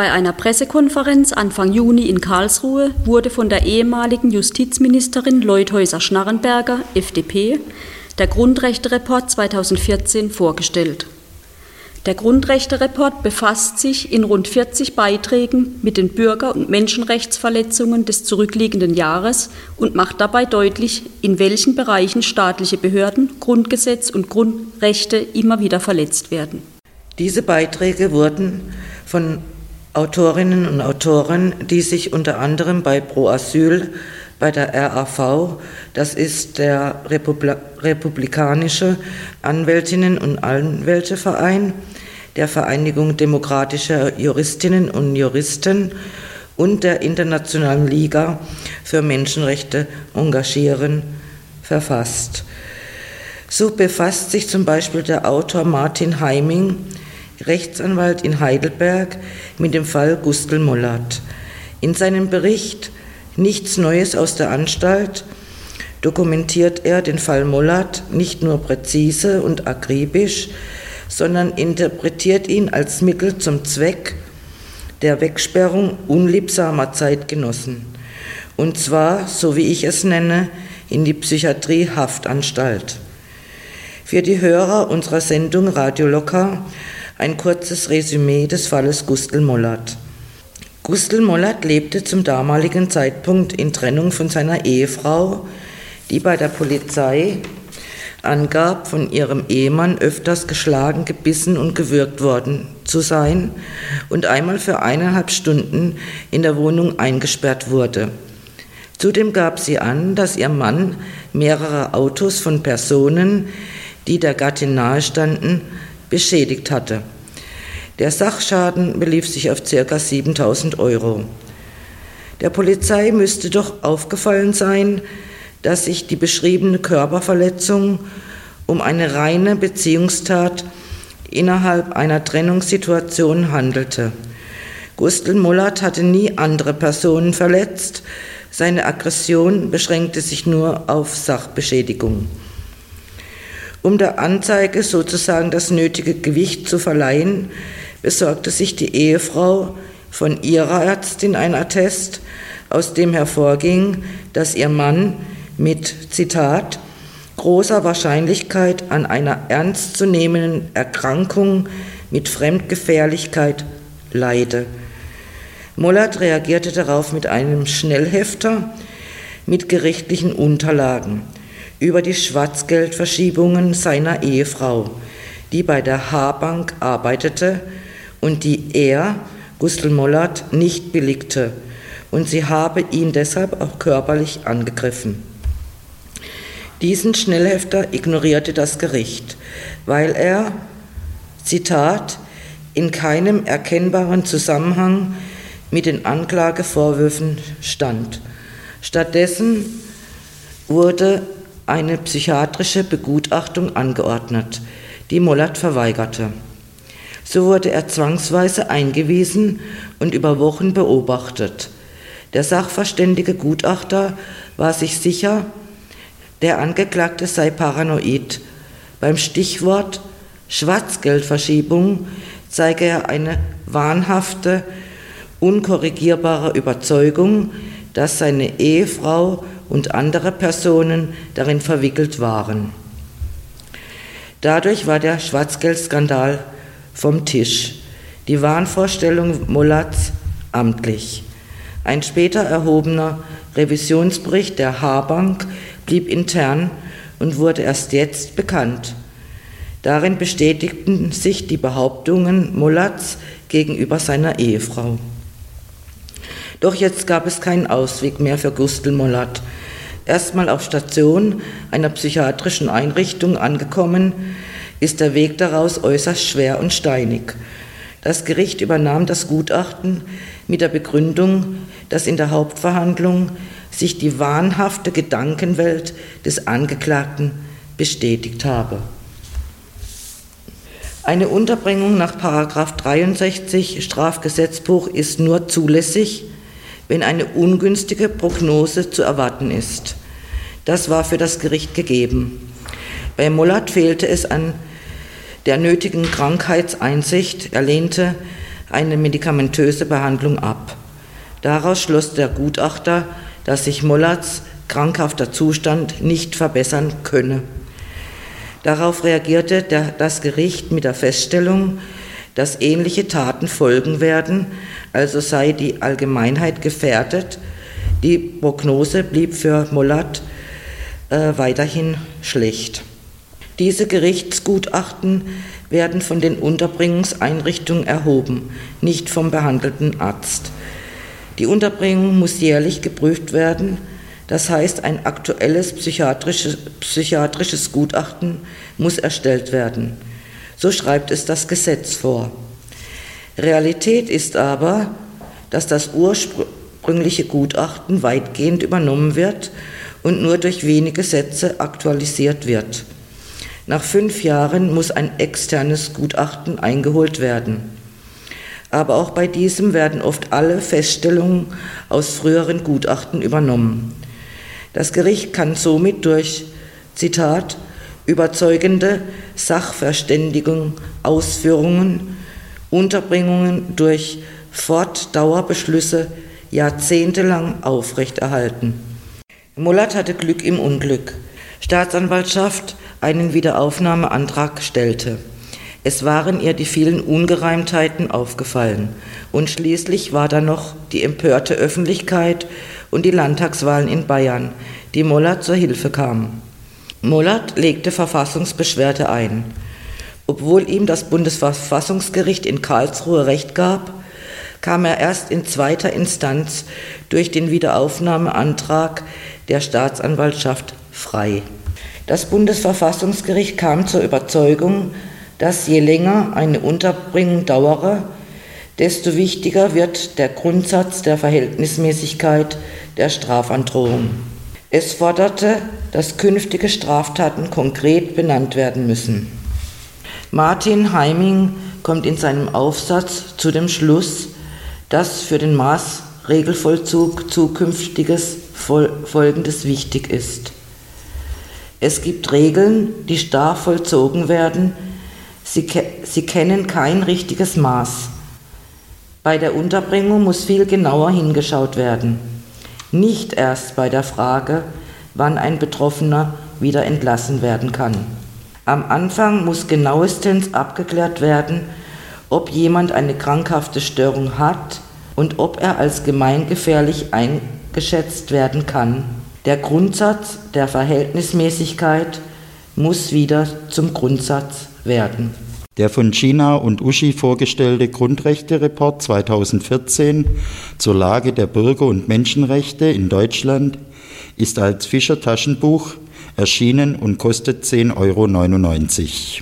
Bei einer Pressekonferenz Anfang Juni in Karlsruhe wurde von der ehemaligen Justizministerin Leuthäuser-Schnarrenberger, FDP, der Grundrechte-Report 2014 vorgestellt. Der Grundrechte-Report befasst sich in rund 40 Beiträgen mit den Bürger- und Menschenrechtsverletzungen des zurückliegenden Jahres und macht dabei deutlich, in welchen Bereichen staatliche Behörden, Grundgesetz und Grundrechte immer wieder verletzt werden. Diese Beiträge wurden von Autorinnen und Autoren, die sich unter anderem bei Pro Asyl, bei der RAV, das ist der Republi Republikanische Anwältinnen und Anwälteverein, der Vereinigung demokratischer Juristinnen und Juristen und der Internationalen Liga für Menschenrechte engagieren, verfasst. So befasst sich zum Beispiel der Autor Martin Heiming Rechtsanwalt in Heidelberg, mit dem Fall Gustl Mollert. In seinem Bericht Nichts Neues aus der Anstalt dokumentiert er den Fall Mollert nicht nur präzise und akribisch, sondern interpretiert ihn als Mittel zum Zweck der Wegsperrung unliebsamer Zeitgenossen. Und zwar, so wie ich es nenne, in die Psychiatrie Haftanstalt. Für die Hörer unserer Sendung Radio Locker ein kurzes Resümee des Falles Gustl Mollert. Gustl Mollert lebte zum damaligen Zeitpunkt in Trennung von seiner Ehefrau, die bei der Polizei angab, von ihrem Ehemann öfters geschlagen, gebissen und gewürgt worden zu sein und einmal für eineinhalb Stunden in der Wohnung eingesperrt wurde. Zudem gab sie an, dass ihr Mann mehrere Autos von Personen, die der Gattin nahestanden, beschädigt hatte. Der Sachschaden belief sich auf ca. 7000 Euro. Der Polizei müsste doch aufgefallen sein, dass sich die beschriebene Körperverletzung um eine reine Beziehungstat innerhalb einer Trennungssituation handelte. Gustl Mullert hatte nie andere Personen verletzt, seine Aggression beschränkte sich nur auf Sachbeschädigung. Um der Anzeige sozusagen das nötige Gewicht zu verleihen, besorgte sich die Ehefrau von ihrer Ärztin ein Attest, aus dem hervorging, dass ihr Mann mit, Zitat, großer Wahrscheinlichkeit an einer ernstzunehmenden Erkrankung mit Fremdgefährlichkeit leide. Mollert reagierte darauf mit einem Schnellhefter mit gerichtlichen Unterlagen über die Schwarzgeldverschiebungen seiner Ehefrau, die bei der H-Bank arbeitete und die er, Gustl Mollert, nicht billigte und sie habe ihn deshalb auch körperlich angegriffen. Diesen Schnellhefter ignorierte das Gericht, weil er, Zitat, in keinem erkennbaren Zusammenhang mit den Anklagevorwürfen stand. Stattdessen wurde eine psychiatrische Begutachtung angeordnet, die Mollert verweigerte. So wurde er zwangsweise eingewiesen und über Wochen beobachtet. Der sachverständige Gutachter war sich sicher, der Angeklagte sei paranoid. Beim Stichwort Schwarzgeldverschiebung zeige er eine wahnhafte, unkorrigierbare Überzeugung, dass seine Ehefrau und andere Personen darin verwickelt waren. Dadurch war der Schwarzgeldskandal vom Tisch. Die Wahnvorstellung Mollatz amtlich. Ein später erhobener Revisionsbericht der H-Bank blieb intern und wurde erst jetzt bekannt. Darin bestätigten sich die Behauptungen Mollatz gegenüber seiner Ehefrau. Doch jetzt gab es keinen Ausweg mehr für Gustl Mollat. Erstmal auf Station einer psychiatrischen Einrichtung angekommen, ist der Weg daraus äußerst schwer und steinig. Das Gericht übernahm das Gutachten mit der Begründung, dass in der Hauptverhandlung sich die wahnhafte Gedankenwelt des Angeklagten bestätigt habe. Eine Unterbringung nach 63 Strafgesetzbuch ist nur zulässig, wenn eine ungünstige Prognose zu erwarten ist. Das war für das Gericht gegeben. Bei Mollert fehlte es an der nötigen Krankheitseinsicht. Er lehnte eine medikamentöse Behandlung ab. Daraus schloss der Gutachter, dass sich Mollerts krankhafter Zustand nicht verbessern könne. Darauf reagierte der, das Gericht mit der Feststellung, dass ähnliche Taten folgen werden, also sei die Allgemeinheit gefährdet. Die Prognose blieb für Mollert äh, weiterhin schlecht. Diese Gerichtsgutachten werden von den Unterbringungseinrichtungen erhoben, nicht vom behandelten Arzt. Die Unterbringung muss jährlich geprüft werden, das heißt ein aktuelles psychiatrisches, psychiatrisches Gutachten muss erstellt werden. So schreibt es das Gesetz vor. Realität ist aber, dass das ursprüngliche Gutachten weitgehend übernommen wird und nur durch wenige Sätze aktualisiert wird. Nach fünf Jahren muss ein externes Gutachten eingeholt werden. Aber auch bei diesem werden oft alle Feststellungen aus früheren Gutachten übernommen. Das Gericht kann somit durch, Zitat, überzeugende Sachverständigung, Ausführungen, Unterbringungen durch Fortdauerbeschlüsse jahrzehntelang aufrechterhalten. Mullert hatte Glück im Unglück. Staatsanwaltschaft einen Wiederaufnahmeantrag stellte. Es waren ihr die vielen Ungereimtheiten aufgefallen. Und schließlich war da noch die empörte Öffentlichkeit und die Landtagswahlen in Bayern, die Mollert zur Hilfe kamen. Mollert legte Verfassungsbeschwerde ein. Obwohl ihm das Bundesverfassungsgericht in Karlsruhe Recht gab, kam er erst in zweiter Instanz durch den Wiederaufnahmeantrag der Staatsanwaltschaft frei. Das Bundesverfassungsgericht kam zur Überzeugung, dass je länger eine Unterbringung dauere, desto wichtiger wird der Grundsatz der Verhältnismäßigkeit der Strafandrohung. Es forderte, dass künftige Straftaten konkret benannt werden müssen. Martin Heiming kommt in seinem Aufsatz zu dem Schluss, dass für den Maßregelvollzug zukünftiges Folgendes wichtig ist. Es gibt Regeln, die starr vollzogen werden. Sie, sie kennen kein richtiges Maß. Bei der Unterbringung muss viel genauer hingeschaut werden. Nicht erst bei der Frage, wann ein Betroffener wieder entlassen werden kann. Am Anfang muss genauestens abgeklärt werden, ob jemand eine krankhafte Störung hat und ob er als gemeingefährlich eingeschätzt werden kann. Der Grundsatz der Verhältnismäßigkeit muss wieder zum Grundsatz werden. Der von Gina und Uschi vorgestellte Grundrechte-Report 2014 zur Lage der Bürger- und Menschenrechte in Deutschland ist als Fischer Taschenbuch erschienen und kostet 10,99 Euro.